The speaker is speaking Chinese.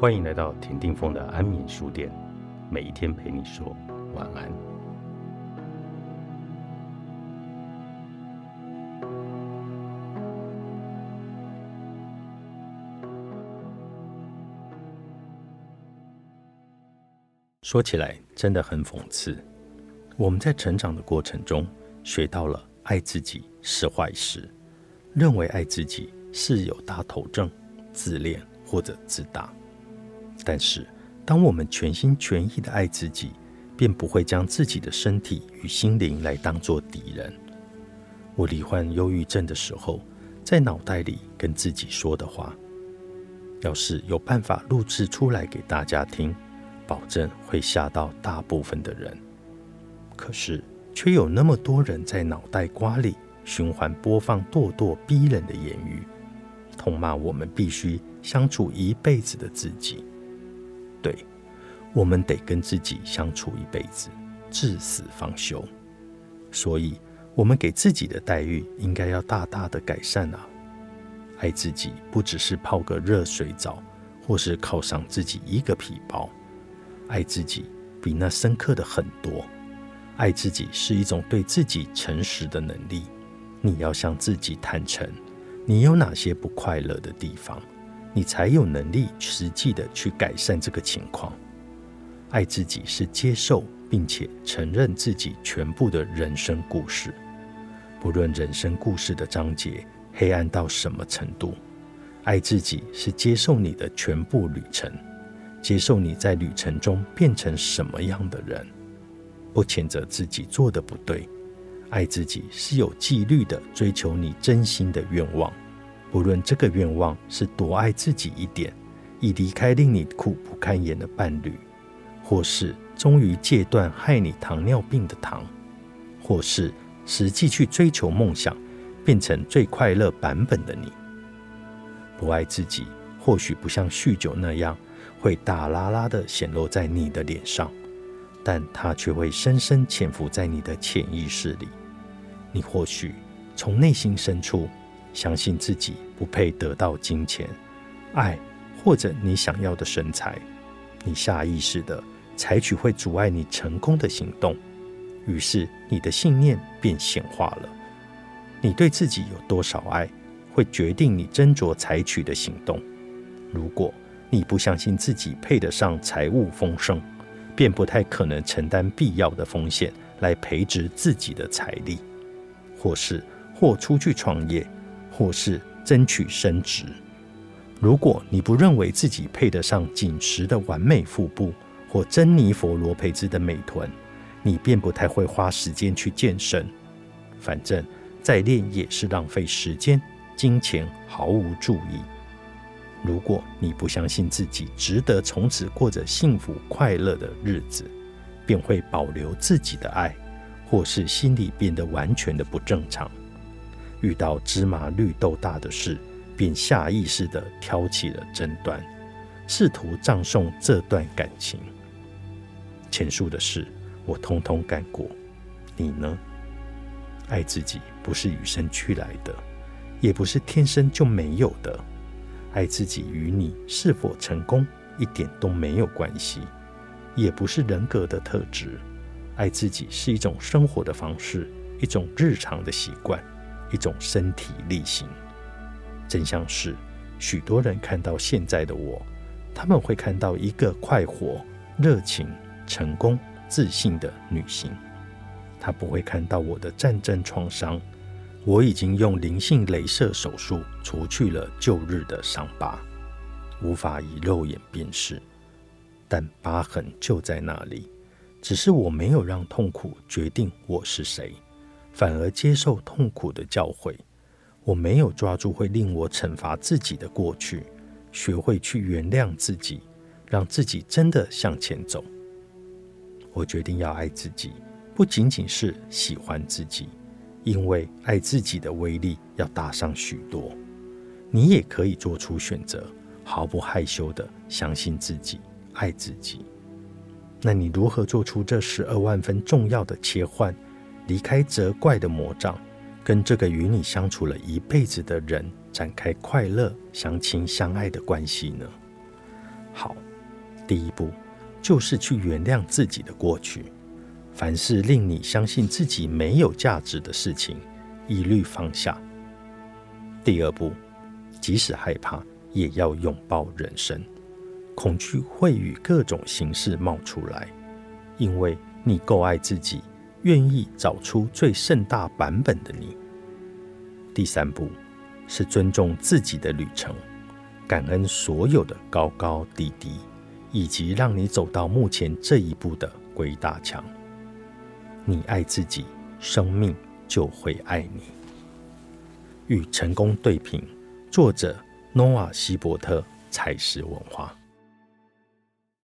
欢迎来到田定峰的安眠书店，每一天陪你说晚安。说起来真的很讽刺，我们在成长的过程中学到了爱自己是坏事，认为爱自己是有大头症、自恋或者自大。但是，当我们全心全意的爱自己，便不会将自己的身体与心灵来当作敌人。我罹患忧郁症的时候，在脑袋里跟自己说的话，要是有办法录制出来给大家听，保证会吓到大部分的人。可是，却有那么多人在脑袋瓜里循环播放咄咄逼人的言语，痛骂我们必须相处一辈子的自己。对，我们得跟自己相处一辈子，至死方休。所以，我们给自己的待遇应该要大大的改善啊！爱自己不只是泡个热水澡，或是犒赏自己一个皮包。爱自己比那深刻的很多。爱自己是一种对自己诚实的能力。你要向自己坦诚，你有哪些不快乐的地方。你才有能力实际的去改善这个情况。爱自己是接受并且承认自己全部的人生故事，不论人生故事的章节黑暗到什么程度。爱自己是接受你的全部旅程，接受你在旅程中变成什么样的人，不谴责自己做的不对。爱自己是有纪律的追求你真心的愿望。不论这个愿望是多爱自己一点，以离开令你苦不堪言的伴侣，或是终于戒断害你糖尿病的糖，或是实际去追求梦想，变成最快乐版本的你。不爱自己，或许不像酗酒那样会大拉拉的显露在你的脸上，但它却会深深潜伏在你的潜意识里。你或许从内心深处。相信自己不配得到金钱、爱或者你想要的身材，你下意识的采取会阻碍你成功的行动，于是你的信念便显化了。你对自己有多少爱，会决定你斟酌采取的行动。如果你不相信自己配得上财务丰盛，便不太可能承担必要的风险来培植自己的财力，或是或出去创业。或是争取升职。如果你不认为自己配得上紧实的完美腹部或珍妮佛罗培兹的美臀，你便不太会花时间去健身。反正再练也是浪费时间，金钱毫无注意。如果你不相信自己值得从此过着幸福快乐的日子，便会保留自己的爱，或是心里变得完全的不正常。遇到芝麻绿豆大的事，便下意识地挑起了争端，试图葬送这段感情。前述的事，我通通干过。你呢？爱自己不是与生俱来的，也不是天生就没有的。爱自己与你是否成功一点都没有关系，也不是人格的特质。爱自己是一种生活的方式，一种日常的习惯。一种身体力行。真相是，许多人看到现在的我，他们会看到一个快活、热情、成功、自信的女性。她不会看到我的战争创伤。我已经用灵性镭射手术除去了旧日的伤疤，无法以肉眼辨识，但疤痕就在那里。只是我没有让痛苦决定我是谁。反而接受痛苦的教诲，我没有抓住会令我惩罚自己的过去，学会去原谅自己，让自己真的向前走。我决定要爱自己，不仅仅是喜欢自己，因为爱自己的威力要大上许多。你也可以做出选择，毫不害羞的相信自己，爱自己。那你如何做出这十二万分重要的切换？离开责怪的魔障，跟这个与你相处了一辈子的人展开快乐、相亲相爱的关系呢？好，第一步就是去原谅自己的过去。凡是令你相信自己没有价值的事情，一律放下。第二步，即使害怕，也要拥抱人生。恐惧会以各种形式冒出来，因为你够爱自己，愿意找出最盛大版本的你。第三步是尊重自己的旅程，感恩所有的高高低低，以及让你走到目前这一步的鬼打墙。你爱自己，生命就会爱你。与成功对平，作者诺瓦·希伯特，才是文化。